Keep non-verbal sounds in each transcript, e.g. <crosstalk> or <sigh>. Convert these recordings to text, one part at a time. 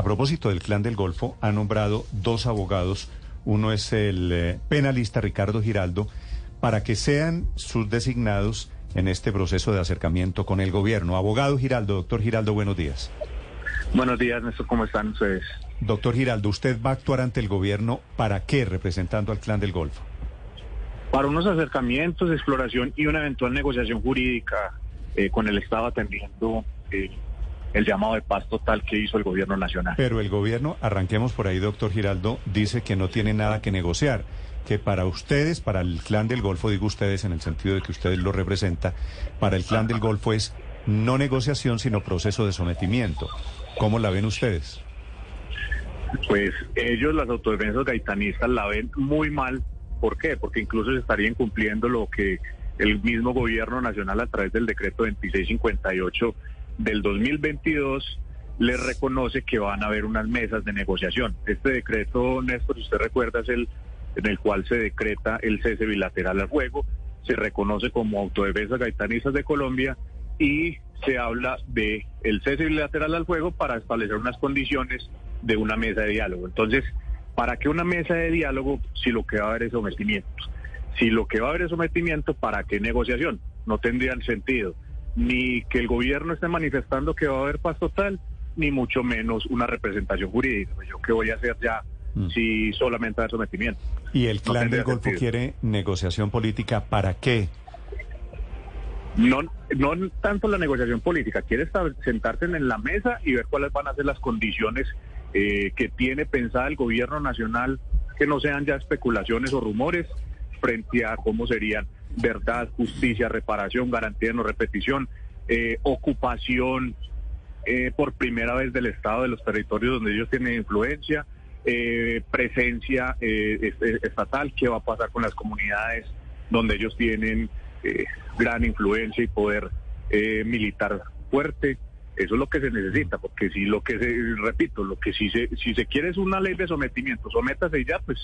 A propósito del Clan del Golfo, ha nombrado dos abogados. Uno es el eh, penalista Ricardo Giraldo, para que sean sus designados en este proceso de acercamiento con el gobierno. Abogado Giraldo, doctor Giraldo, buenos días. Buenos días, Néstor, ¿cómo están ustedes? Doctor Giraldo, ¿usted va a actuar ante el gobierno para qué representando al Clan del Golfo? Para unos acercamientos, exploración y una eventual negociación jurídica eh, con el Estado atendiendo eh, el llamado de paz total que hizo el gobierno nacional. Pero el gobierno, arranquemos por ahí, doctor Giraldo, dice que no tiene nada que negociar, que para ustedes, para el Clan del Golfo, digo ustedes en el sentido de que ustedes lo representan, para el Clan del Golfo es no negociación, sino proceso de sometimiento. ¿Cómo la ven ustedes? Pues ellos, las autodefensas gaitanistas, la ven muy mal. ¿Por qué? Porque incluso se estarían cumpliendo lo que el mismo gobierno nacional a través del decreto 2658 del 2022 les reconoce que van a haber unas mesas de negociación. Este decreto, Néstor, si usted recuerda, es el en el cual se decreta el cese bilateral al juego, se reconoce como autodefensa gaitanistas de Colombia y se habla de el cese bilateral al juego para establecer unas condiciones de una mesa de diálogo. Entonces, ¿para qué una mesa de diálogo si lo que va a haber es sometimiento? Si lo que va a haber es sometimiento, ¿para qué negociación? No tendrían sentido. Ni que el gobierno esté manifestando que va a haber paz total, ni mucho menos una representación jurídica. Yo qué voy a hacer ya si solamente hay sometimiento. ¿Y el No Clan del Golfo sentido. quiere negociación política para qué? No, no tanto la negociación política, quiere sentarse en la mesa y ver cuáles van a ser las condiciones eh, que tiene pensada el gobierno nacional, que no sean ya especulaciones o rumores, frente a cómo serían verdad, justicia, reparación, garantía de no repetición, eh, ocupación eh, por primera vez del Estado de los territorios donde ellos tienen influencia, eh, presencia eh, est- estatal, qué va a pasar con las comunidades donde ellos tienen eh, gran influencia y poder militar fuerte. Eso es lo que se necesita, porque si lo que se, repito, lo que si se, si se quiere es una ley de sometimiento, sométase y ya, pues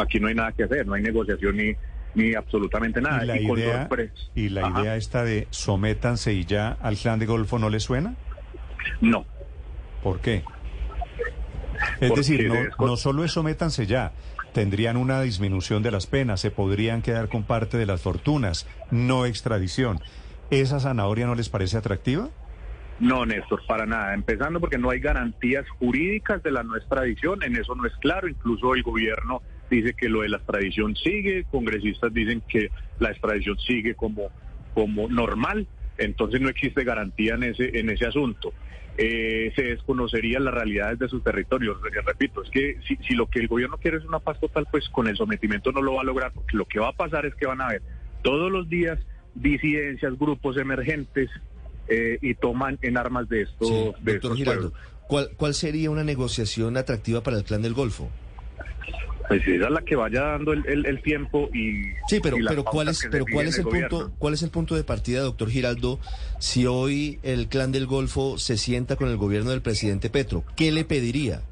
aquí no hay nada que hacer, no hay negociación ni, ni absolutamente nada. ¿Y la idea, sorpresa. y la Ajá. idea esta de sométanse y ya al Clan del Golfo no le suena? No, ¿Por qué? Es Porque decir, no, no solo es sométanse ya, tendrían una disminución de las penas, se podrían quedar con parte de las fortunas, no extradición. ¿Esa zanahoria no les parece atractiva? No, Néstor, para nada. Empezando porque no hay garantías jurídicas de la no extradición, en eso no es claro. Incluso el gobierno dice que lo de la extradición sigue, congresistas dicen que la extradición sigue como, como normal, entonces no existe garantía en ese, en ese asunto. Eh, se desconocerían las realidades de sus territorios. Re- Repito, es que si, si lo que el gobierno quiere es una paz total, pues con el sometimiento no lo va a lograr, porque lo que va a pasar es que van a haber todos los días disidencias, grupos emergentes, eh, y toman en armas de esto, Sí, de estos Giraldo. ¿cuál, ¿cuál sería una negociación atractiva para el Clan del Golfo? Pues esa es la que vaya dando el, el- el tiempo y Sí, pero, y pero ¿cuál es, pero cuál es el gobierno. punto, cuál es el punto de partida, doctor Giraldo, si hoy el Clan del Golfo se sienta con el gobierno del presidente Petro? ¿Qué le pediría?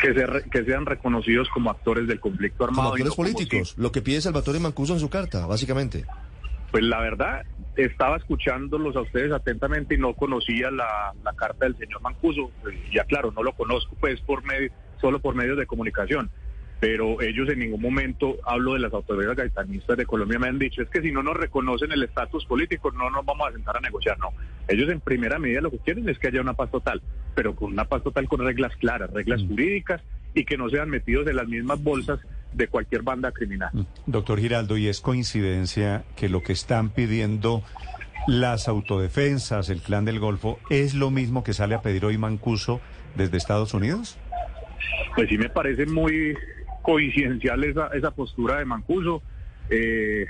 que, se re- que sean reconocidos como actores del conflicto Como armado. y actores no como políticos, lo que pide Salvatore Mancuso en su carta, básicamente. si- Pues la verdad, estaba escuchándolos a ustedes atentamente y no conocía la, la carta del señor Mancuso. Pues, ya claro, no lo conozco pues por medio, solo por medios de comunicación. Pero ellos en ningún momento, hablo de las autoridades gaitanistas de Colombia, me han dicho, es que si no nos reconocen el estatus político, no nos vamos a sentar a negociar. No, ellos en primera medida lo que quieren es que haya una paz total, pero con una paz total con reglas claras, reglas jurídicas y que no sean metidos en las mismas bolsas de cualquier banda criminal. Mm. Doctor Giraldo, ¿y es coincidencia que lo que están pidiendo las autodefensas, el Clan del Golfo, es lo mismo que sale a pedir hoy Mancuso desde Estados Unidos? Pues sí me parece muy coincidencial esa, esa postura de Mancuso, eh,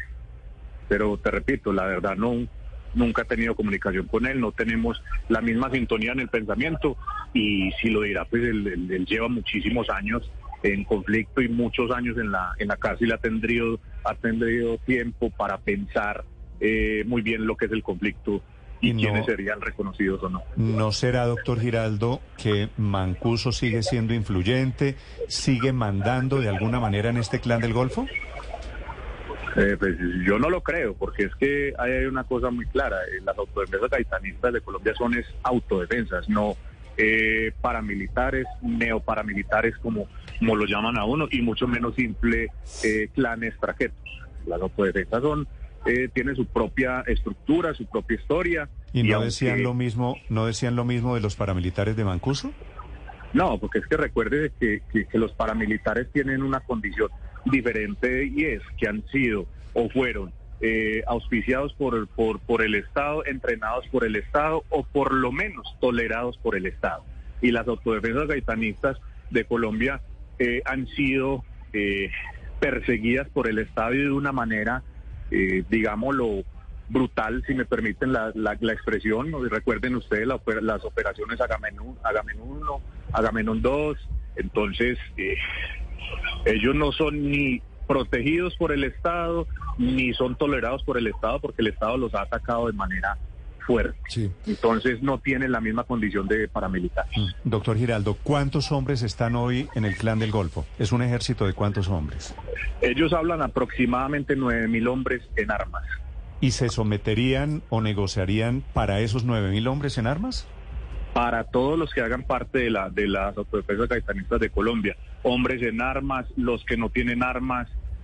pero te repito, la verdad no, nunca he tenido comunicación con él, no tenemos la misma sintonía en el pensamiento y si lo dirá, pues él, lleva muchísimos años en conflicto y muchos años en la, en la cárcel ha tenido, ha tenido tiempo para pensar eh, muy bien lo que es el conflicto y, no- quiénes serían reconocidos o no. ¿No será, doctor Giraldo, que Mancuso sigue siendo influyente, sigue mandando de alguna manera en este clan del Golfo? Eh, pues yo no lo creo, porque es que hay una cosa muy clara, eh, las autodefensas gaitanistas de Colombia son es autodefensas, no eh, paramilitares, neoparamilitares como, como lo llaman a uno, y mucho menos simple eh, clanes traquetos. Las autodefensas son, eh, tienen su propia estructura, su propia historia. ¿Y no decían lo mismo, no decían lo mismo de los paramilitares de Mancuso? No, porque es que recuerde que, que- que los paramilitares tienen una condición diferente y es que han sido o fueron eh, auspiciados por, por, por el Estado, entrenados por el Estado o por lo menos tolerados por el Estado. Y las autodefensas gaitanistas de Colombia eh, han sido eh, perseguidas por el Estado y de una manera, eh, digámoslo, brutal, si me permiten la, la, la expresión. Recuerden ustedes la las operaciones Agamenón, Agamenón 1, Agamenón 2. Entonces, eh, ellos no son ni protegidos por el Estado, ni son tolerados por el Estado, porque el Estado los ha atacado de manera fuerte. Sí. Entonces, no tienen la misma condición de paramilitares. Doctor Giraldo, ¿cuántos hombres están hoy en el clan del Golfo? ¿Es un ejército de cuántos hombres? Ellos hablan aproximadamente 9.000 hombres en armas. ¿Y se someterían o negociarían para esos nueve mil hombres en armas? para todos los que hagan parte de, la, de las autodefensas gaitanistas de Colombia, hombres en armas, los que no tienen armas,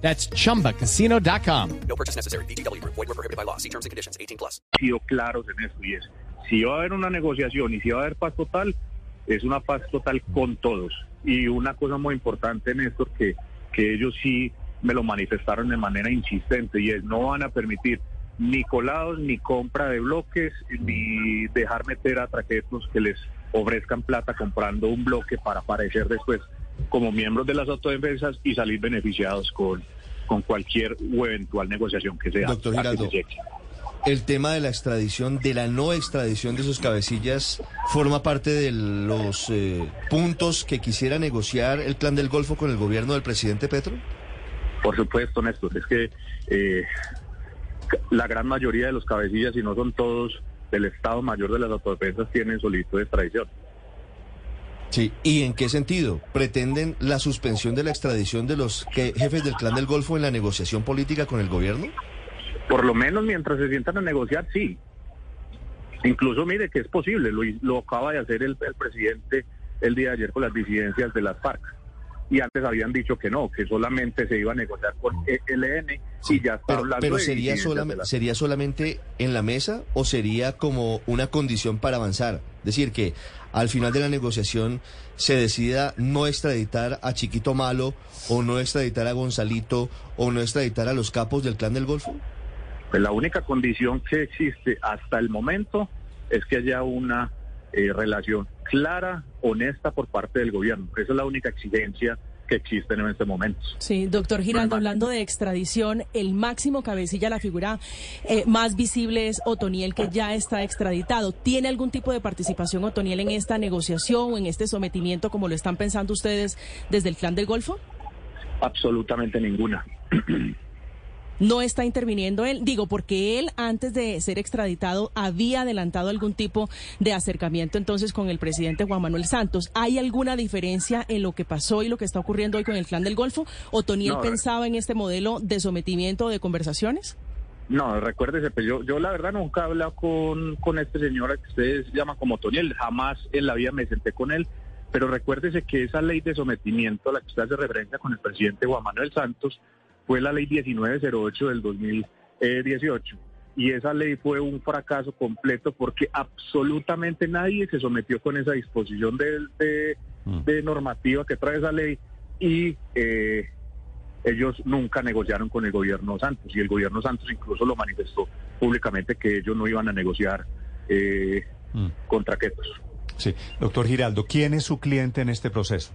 That's chumbacasino.com. No purchase necessary. Group. Void were prohibited by law. See terms and conditions. 18 plus. sido claros en esto, y es, si va a haber una negociación y si va a haber paz total, es una paz total con todos. Y una cosa muy importante, Néstor, que, que ellos sí me lo manifestaron de manera insistente, y es no van a permitir ni colados, ni compra de bloques, ni dejar meter a traquetos que les ofrezcan plata comprando un bloque para aparecer después como miembros de las autodefensas y salir beneficiados con, con cualquier o eventual negociación que sea. Doctor Giraldo. se. El tema de la extradición, de la no extradición de sus cabecillas, forma parte de los eh, puntos que quisiera negociar el clan del Golfo con el gobierno del presidente Petro. Por supuesto, Néstor, es que eh, la gran mayoría de los cabecillas, si no son todos, del Estado Mayor de las Autodefensas tienen solicitud de extradición. Sí. ¿Y en qué sentido? ¿Pretenden la suspensión de la extradición de los jefes del clan del Golfo en la negociación política con el gobierno? Por lo menos mientras se sientan a negociar, sí. Incluso mire que es posible, lo, lo acaba de hacer el, el presidente el día de ayer con las disidencias de las FARC. Y antes habían dicho que no, que solamente se iba a negociar con ELN y ya está Pero, hablando pero sería, de solamente, ¿sería solamente en la mesa o sería como una condición para avanzar? Es decir, que al final de la negociación se decida no extraditar a Chiquito Malo o no extraditar a Gonzalito o no extraditar a los capos del clan del Golfo. Pues la única condición que existe hasta el momento es que haya una eh, relación clara, honesta por parte del gobierno. Esa es la única exigencia que existe en este momento. Sí, doctor Giraldo, hablando de extradición, el máximo cabecilla, la figura eh, más visible es Otoniel, que ya está extraditado. ¿Tiene algún tipo de participación Otoniel en esta negociación o en este sometimiento, como lo están pensando ustedes desde el clan del Golfo? Absolutamente ninguna. <clears throat> No está interviniendo él, digo, porque él antes de ser extraditado había adelantado algún tipo de acercamiento entonces con el presidente Juan Manuel Santos. ¿Hay alguna diferencia en lo que pasó y lo que está ocurriendo hoy con el clan del Golfo? ¿Otoniel No, pensaba en este modelo de sometimiento o de conversaciones? No, recuérdese, pues yo, yo la verdad nunca he hablado con, con este señor que ustedes llaman como Toniel, jamás en la vida me senté con él, pero recuérdese que esa ley de sometimiento a la que usted hace referencia con el presidente Juan Manuel Santos fue la ley 1908 del 2018 y esa ley fue un fracaso completo porque absolutamente nadie se sometió con esa disposición de, de, Mm. de normativa que trae esa ley y eh, ellos nunca negociaron con el gobierno Santos y el gobierno Santos incluso lo manifestó públicamente que ellos no iban a negociar eh, Mm. Sí, doctor Giraldo, ¿quién es su cliente en este proceso?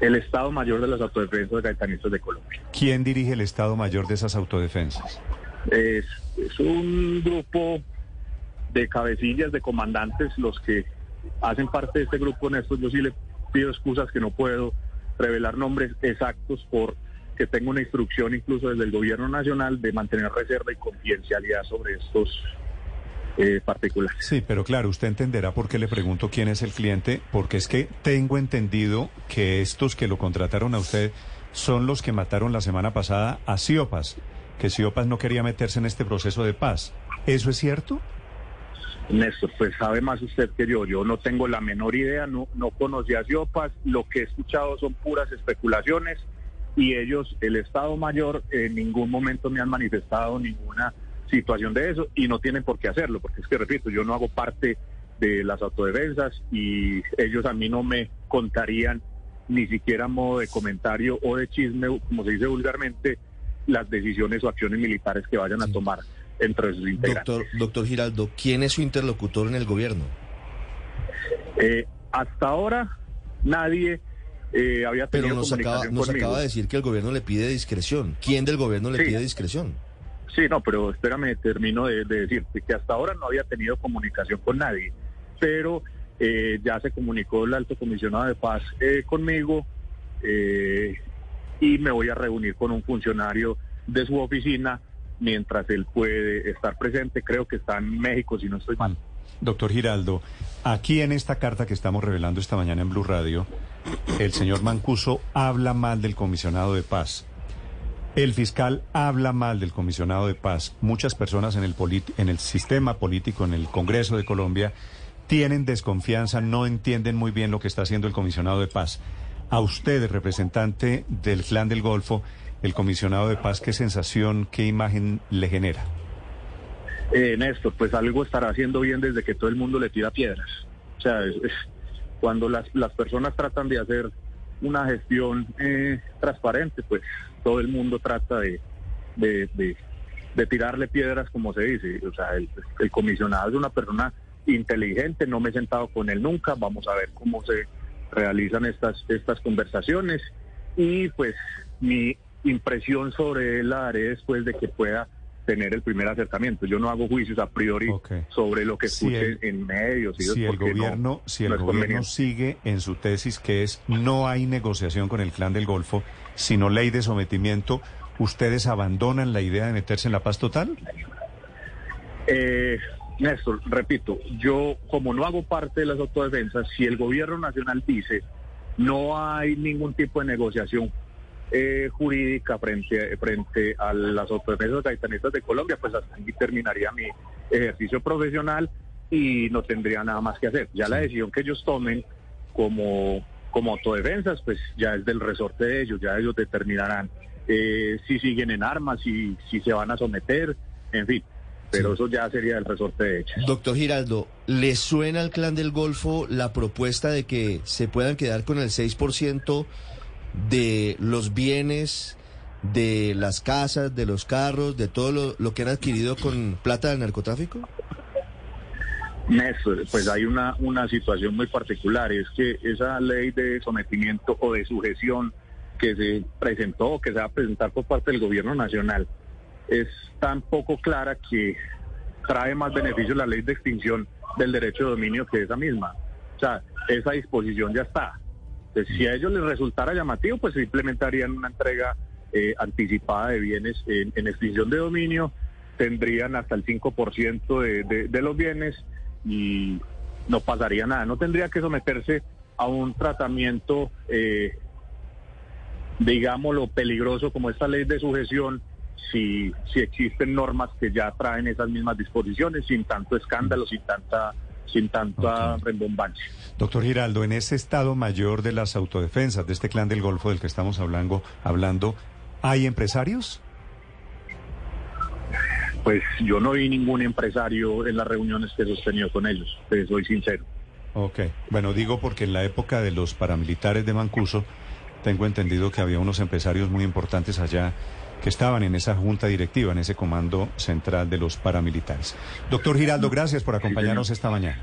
El Estado Mayor de las Autodefensas Gaitanistas de Colombia. ¿Quién dirige el Estado Mayor de esas autodefensas? Es, es un grupo de cabecillas, de comandantes, los que hacen parte de este grupo, Néstor. Yo sí le pido excusas que no puedo revelar nombres exactos por que tengo una instrucción incluso desde el gobierno nacional de mantener reserva y confidencialidad sobre estos eh, particulares. Sí, pero claro, usted entenderá por qué le pregunto quién es el cliente, porque es que tengo entendido que estos que lo contrataron a usted son los que mataron la semana pasada a Siopas, que Siopas no quería meterse en este proceso de paz. ¿Eso es cierto? Néstor, pues sabe más usted que yo. Yo no tengo la menor idea, no, no conocí a Siopas. Lo que he escuchado son puras especulaciones y ellos, el Estado Mayor, en ningún momento me han manifestado ninguna situación de eso y no tienen por qué hacerlo, porque es que, repito, yo no hago parte de las autodefensas y ellos a mí no me contarían ni siquiera modo de comentario o de chisme, como se dice vulgarmente, las decisiones o acciones militares que vayan a tomar entre sus integrantes. Doctor, doctor Giraldo, ¿quién es su interlocutor en el gobierno? Eh, hasta ahora nadie eh, había Pero tenido nos, acaba, nos conmigo. acaba de decir que el gobierno le pide discreción. ¿Quién del gobierno le Sí. pide discreción? Sí, no, pero espérame, termino de, de decirte que hasta ahora no había tenido comunicación con nadie, pero eh, ya se comunicó el alto comisionado de paz eh, conmigo eh, y me voy a reunir con un funcionario de su oficina mientras él puede estar presente. Creo que está en México, si no estoy mal. Doctor Giraldo, aquí en esta carta que estamos revelando esta mañana en Blue Radio, el señor Mancuso habla mal del comisionado de paz. El fiscal habla mal del comisionado de paz. Muchas personas en el, en el sistema político, en el Congreso de Colombia, tienen desconfianza, no entienden muy bien lo que está haciendo el comisionado de paz. A usted, representante del clan del Golfo, el comisionado de paz, ¿qué sensación, qué imagen le genera? Eh, Néstor, pues algo estará haciendo bien desde que todo el mundo le tira piedras. O sea, es- cuando las, las personas tratan de hacer una gestión eh, transparente, pues todo el mundo trata de, de, tirarle piedras, como se dice. O sea, el, el comisionado es una persona inteligente, no me he sentado con él nunca, vamos a ver cómo se realizan estas, estas conversaciones y pues mi impresión sobre él la daré después de que pueda tener el primer acercamiento. Yo no hago juicios a priori sobre lo que Si escuche el- en medios. si el no- gobierno, si el no gobierno sigue en su tesis que es no hay negociación con el clan del Golfo, sino ley de sometimiento, ¿ustedes abandonan la idea de meterse en la paz total? Eh, Néstor, repito, yo como no hago parte de las autodefensas, si el gobierno nacional dice no hay ningún tipo de negociación eh, jurídica frente, frente a las autodefensas gaitanistas de Colombia, pues hasta aquí terminaría mi ejercicio profesional y no tendría nada más que hacer. Ya la decisión que ellos tomen como, como autodefensas, pues ya es del resorte de ellos, ya ellos determinarán eh, si siguen en armas, si, si se van a someter, en fin. Pero eso ya sería del resorte de ellos. Doctor Giraldo, ¿le suena al clan del Golfo la propuesta de que se puedan quedar con el 6% de los bienes, de las casas, de los carros, de todo lo, lo que han adquirido con plata del narcotráfico? Néstor, pues hay una, una situación muy particular, es que esa ley de sometimiento o de sujeción que se presentó, que se va a presentar por parte del gobierno nacional, es tan poco clara que trae más beneficios la ley de extinción del derecho de dominio que esa misma. O sea, esa disposición ya está. Entonces, si a ellos les resultara llamativo, pues simplemente harían una entrega eh, anticipada de bienes en, extinción de dominio, tendrían hasta el 5% de, de, de los bienes y no pasaría nada. No tendría que someterse a un tratamiento, eh, digámoslo, peligroso como esta ley de sujeción si, si existen normas que ya traen esas mismas disposiciones sin tanto escándalo, sin tanta sin tanta rembombancia. Doctor Giraldo, en ese Estado Mayor de las Autodefensas, de este clan del Golfo del que estamos hablando, hablando ¿hay empresarios? Pues yo no vi ningún empresario en las reuniones que he sostenido con ellos, te soy sincero. Ok, bueno, digo porque en la época de los paramilitares de Mancuso, tengo entendido que había unos empresarios muy importantes allá que estaban en esa junta directiva, en ese comando central de los paramilitares. Doctor Giraldo, gracias por acompañarnos esta mañana.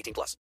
18 plus.